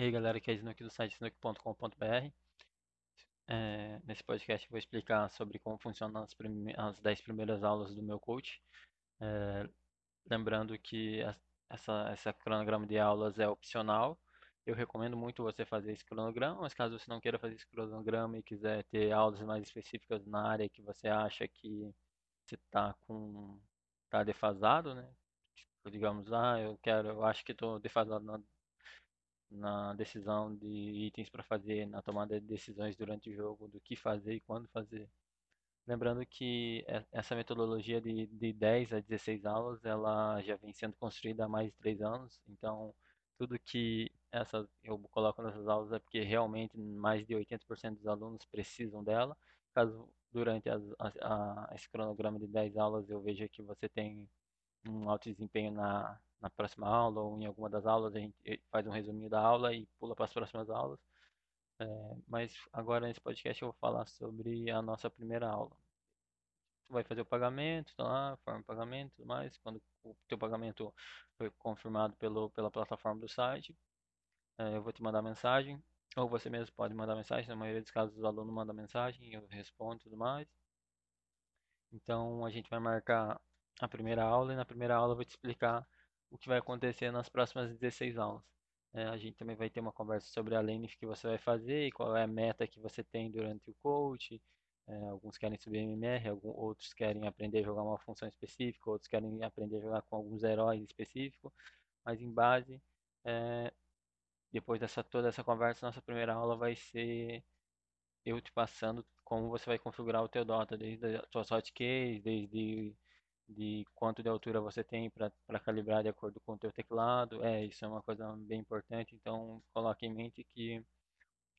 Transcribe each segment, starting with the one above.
E aí galera, aqui é Snook do site snook.com.br. É, nesse podcast eu vou explicar sobre como funcionam as, as 10 primeiras aulas do meu coach. É, lembrando que essa, essa cronograma de aulas é opcional. Eu recomendo muito você fazer esse cronograma, mas caso você não queira fazer esse cronograma e quiser ter aulas mais específicas na área que você acha que você está com tá defasado, né? Digamos, ah, eu quero, eu acho que estou defasado na na decisão de itens para fazer, na tomada de decisões durante o jogo, do que fazer e quando fazer. Lembrando que essa metodologia de, de 10 a 16 aulas, ela já vem sendo construída há mais de 3 anos, então tudo que essa, eu coloco nessas aulas é porque realmente mais de 80% dos alunos precisam dela. Caso durante as, a, a, esse cronograma de 10 aulas eu veja que você tem um alto desempenho na, na próxima aula ou em alguma das aulas, a gente faz um resuminho da aula e pula para as próximas aulas. É, mas agora nesse podcast eu vou falar sobre a nossa primeira aula. Tu vai fazer o pagamento, tá lá, forma de pagamento, tudo mais. Quando o teu pagamento foi confirmado pelo, pela plataforma do site, é, eu vou te mandar mensagem, ou você mesmo pode mandar mensagem. Na maioria dos casos, o aluno manda mensagem, eu respondo, tudo mais. Então a gente vai marcar a primeira aula e na primeira aula eu vou te explicar o que vai acontecer nas próximas 16 aulas. É, a gente também vai ter uma conversa sobre a lane que você vai fazer e qual é a meta que você tem durante o coach. É, alguns querem subir MMR, alguns, outros querem aprender a jogar uma função específica, outros querem aprender a jogar com alguns heróis específicos. Mas em base, é, depois dessa toda essa conversa, nossa primeira aula vai ser eu te passando como você vai configurar o teu Dota, desde as suas hotkeys, desde de quanto de altura você tem para calibrar de acordo com o teu teclado. É, isso é uma coisa bem importante, então coloque em mente que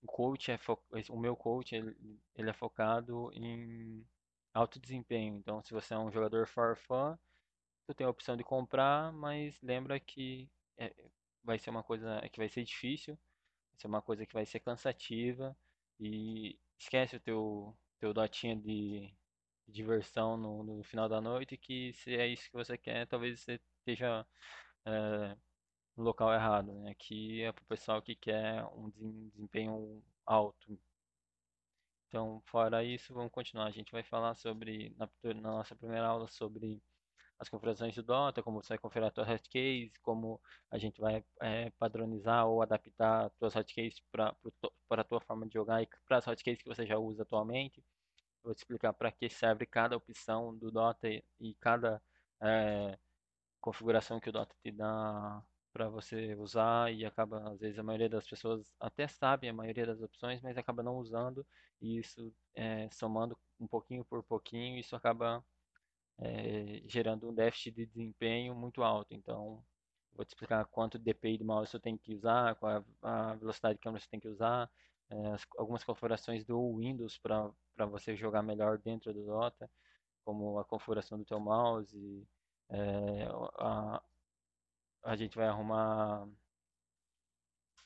o coach é fo... o meu coach ele, é focado em alto desempenho. Então, se você é um jogador for fun, tu tem a opção de comprar, mas lembra que é, vai ser uma coisa que vai ser difícil, vai ser uma coisa que vai ser cansativa e esquece o teu teu dotinha de diversão no, no, final da noite, que se é isso que você quer, talvez você esteja é, no local errado, né? Aqui é para o pessoal que quer um desempenho alto. Então, fora isso, vamos continuar. A gente vai falar sobre, na, na nossa primeira aula, sobre as configurações do Dota, como você vai configurar a tua hotkeys, como a gente vai é, padronizar ou adaptar as tuas hotkeys para a tua forma de jogar e para as hotkeys que você já usa atualmente vou te explicar para que serve cada opção do Dota e, e cada é, configuração que o Dota te dá para você usar e acaba às vezes a maioria das pessoas até sabe a maioria das opções mas acaba não usando e isso é, somando um pouquinho por pouquinho isso acaba é, gerando um déficit de desempenho muito alto. Então vou te explicar quanto DPI de mouse você tem que usar qual a velocidade de câmera você tem que usar é, algumas configurações do Windows para você jogar melhor dentro do Dota, como a configuração do teu mouse, é, a, a gente vai arrumar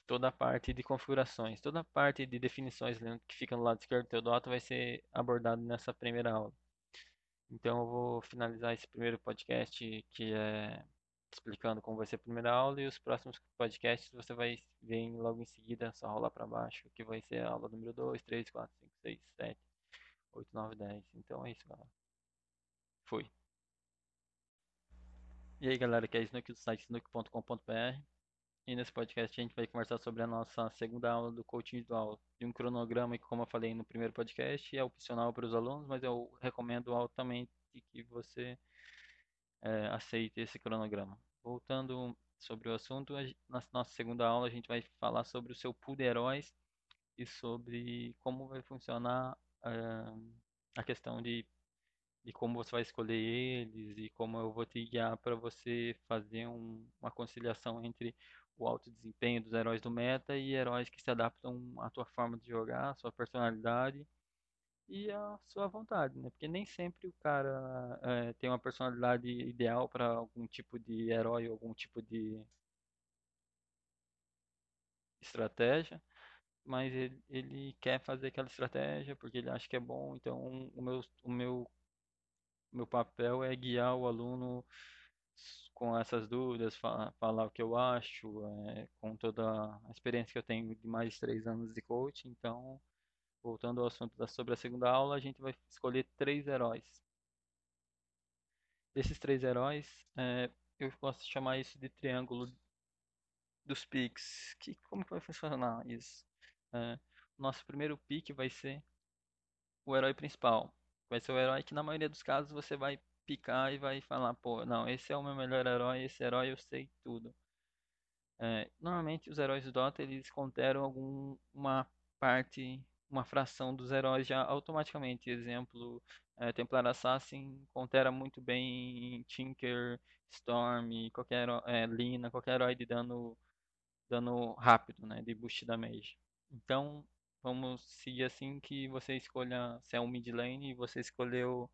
toda a parte de configurações, toda a parte de definições que fica no lado esquerdo do teu Dota vai ser abordado nessa primeira aula. Então eu vou finalizar esse primeiro podcast que é explicando como vai ser a primeira aula e os próximos podcasts você vai ver logo em seguida, só rolar para baixo, que vai ser a aula número 2, 3, 4, 5, 6, 7, 8, 9, 10. Então é isso, galera. Fui. E aí, galera, que é Snook do site snook.com.br. E nesse podcast a gente vai conversar sobre a nossa segunda aula do coaching individual. De um cronograma que, como eu falei no primeiro podcast, é opcional para os alunos, mas eu recomendo altamente que você é, aceite esse cronograma. Voltando sobre o assunto, na nossa segunda aula a gente vai falar sobre o seu pool de heróis e sobre como vai funcionar uh, a questão de, de como você vai escolher eles e como eu vou te guiar para você fazer um, uma conciliação entre o alto desempenho dos heróis do meta e heróis que se adaptam à tua forma de jogar, à sua personalidade e a sua vontade, né? Porque nem sempre o cara é, tem uma personalidade ideal para algum tipo de herói, algum tipo de estratégia, mas ele, ele quer fazer aquela estratégia porque ele acha que é bom. Então, o meu, o meu, o meu papel é guiar o aluno com essas dúvidas, fa- falar o que eu acho, é, com toda a experiência que eu tenho de mais de três anos de coaching. Então, voltando ao assunto da, sobre a segunda aula, a gente vai escolher três heróis. Desses três heróis, é, eu posso chamar isso de triângulo dos piques. Que, como que vai funcionar isso? Nosso primeiro pique vai ser o herói principal. Vai ser o herói que na maioria dos casos você vai picar e vai falar, pô, não, esse é o meu melhor herói, esse herói eu sei tudo. Normalmente os heróis do Dota eles conteram alguma parte, uma fração dos heróis já automaticamente. Exemplo, é, Templar Assassin contera muito bem Tinker, Storm, qualquer é, Lina, qualquer herói de dano, dano rápido, né, de boost damage. Então, vamos seguir assim que você escolha se é um mid lane e você escolheu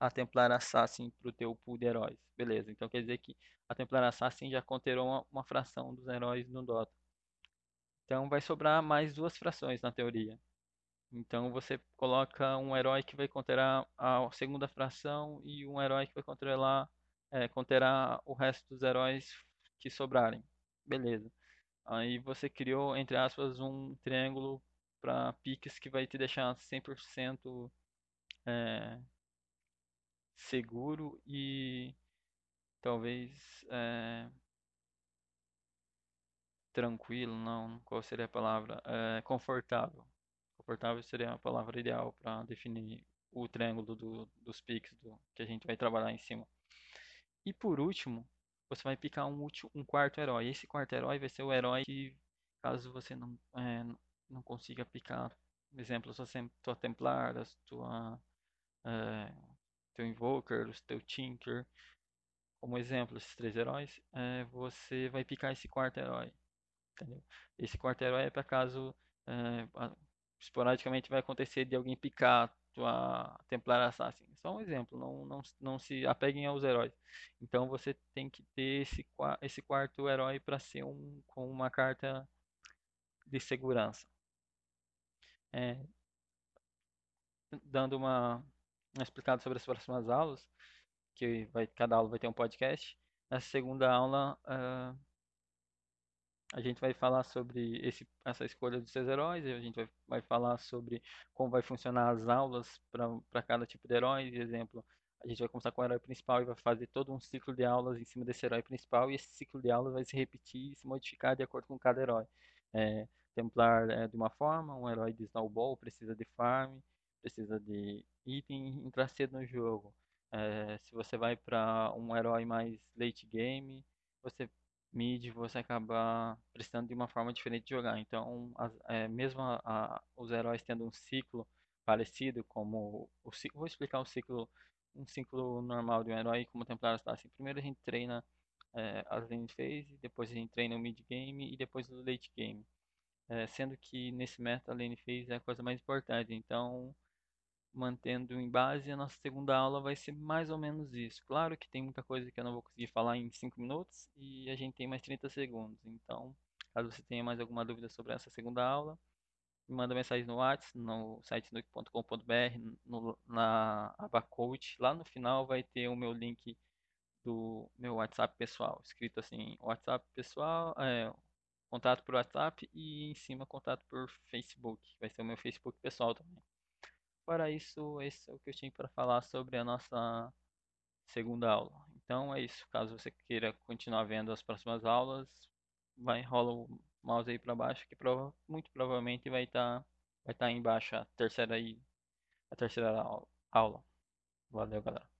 a Templar Assassin para o teu pool de heróis. Beleza, então quer dizer que a Templar Assassin já conterou uma, uma fração dos heróis no Dota. Então vai sobrar mais duas frações na teoria. Então você coloca um herói que vai conterar a segunda fração e um herói que vai controlar, é, conterá o resto dos heróis que sobrarem. Beleza. Aí você criou, entre aspas, um triângulo para piques que vai te deixar 100% é, seguro e talvez é, tranquilo, não, qual seria a palavra? É, confortável. Confortável seria a palavra ideal para definir o triângulo do- dos piques do, que a gente vai trabalhar em cima. E por último, você vai picar um, último, um quarto herói. Esse quarto herói vai ser o herói que, caso você não, é, não consiga picar, por exemplo, sua, tua Templar, a tua, é, teu Invoker, o teu Tinker, como exemplo, esses três heróis, é, você vai picar esse quarto herói, entendeu? Esse quarto herói é para caso é, esporadicamente vai acontecer de alguém picar tua Templar Assassin. Só um exemplo, não, não, não se apeguem aos heróis. Então você tem que ter esse, esse quarto herói para ser um com uma carta de segurança. É, dando uma, uma explicada sobre as próximas aulas, que vai, cada aula vai ter um podcast. Nessa segunda aula, ah, a gente vai falar sobre esse, essa escolha dos seus heróis, a gente vai, vai falar sobre como vai funcionar as aulas para cada tipo de herói. Por exemplo, a gente vai começar com o herói principal e vai fazer todo um ciclo de aulas em cima desse herói principal, e esse ciclo de aulas vai se repetir e se modificar de acordo com cada herói. É, Templar é de uma forma, um herói de Snowball precisa de farm, precisa de item, entrar cedo no jogo. É, se você vai para um herói mais late game, você mid você acaba precisando de uma forma diferente de jogar. Então, as- é, mesmo a- a- os heróis tendo um ciclo parecido, como o ciclo, vou explicar o ciclo, um ciclo normal de um herói como o Templar está assim. Primeiro a gente treina é, as lane phase, depois a gente treina o mid game e depois o late game. É, sendo que nesse meta a lane phase é a coisa mais importante. Então, mantendo em base, a nossa segunda aula vai ser mais ou menos isso. Claro que tem muita coisa que eu não vou conseguir falar em 5 minutos e a gente tem mais 30 segundos. Então, caso você tenha mais alguma dúvida sobre essa segunda aula, me manda mensagem no WhatsApp, no site nuke.com.br, na aba coach. Lá no final vai ter o meu link do meu WhatsApp pessoal, escrito assim, WhatsApp pessoal, é, contato por WhatsApp e em cima contato por Facebook. Vai ser o meu Facebook pessoal também. Para isso, esse é o que eu tinha para falar sobre a nossa segunda aula. Então é isso. Caso você queira continuar vendo as próximas aulas, vai rola o mouse aí para baixo que prova, muito provavelmente vai estar vai estar embaixo a terceira aí a terceira au- aula. Valeu, galera.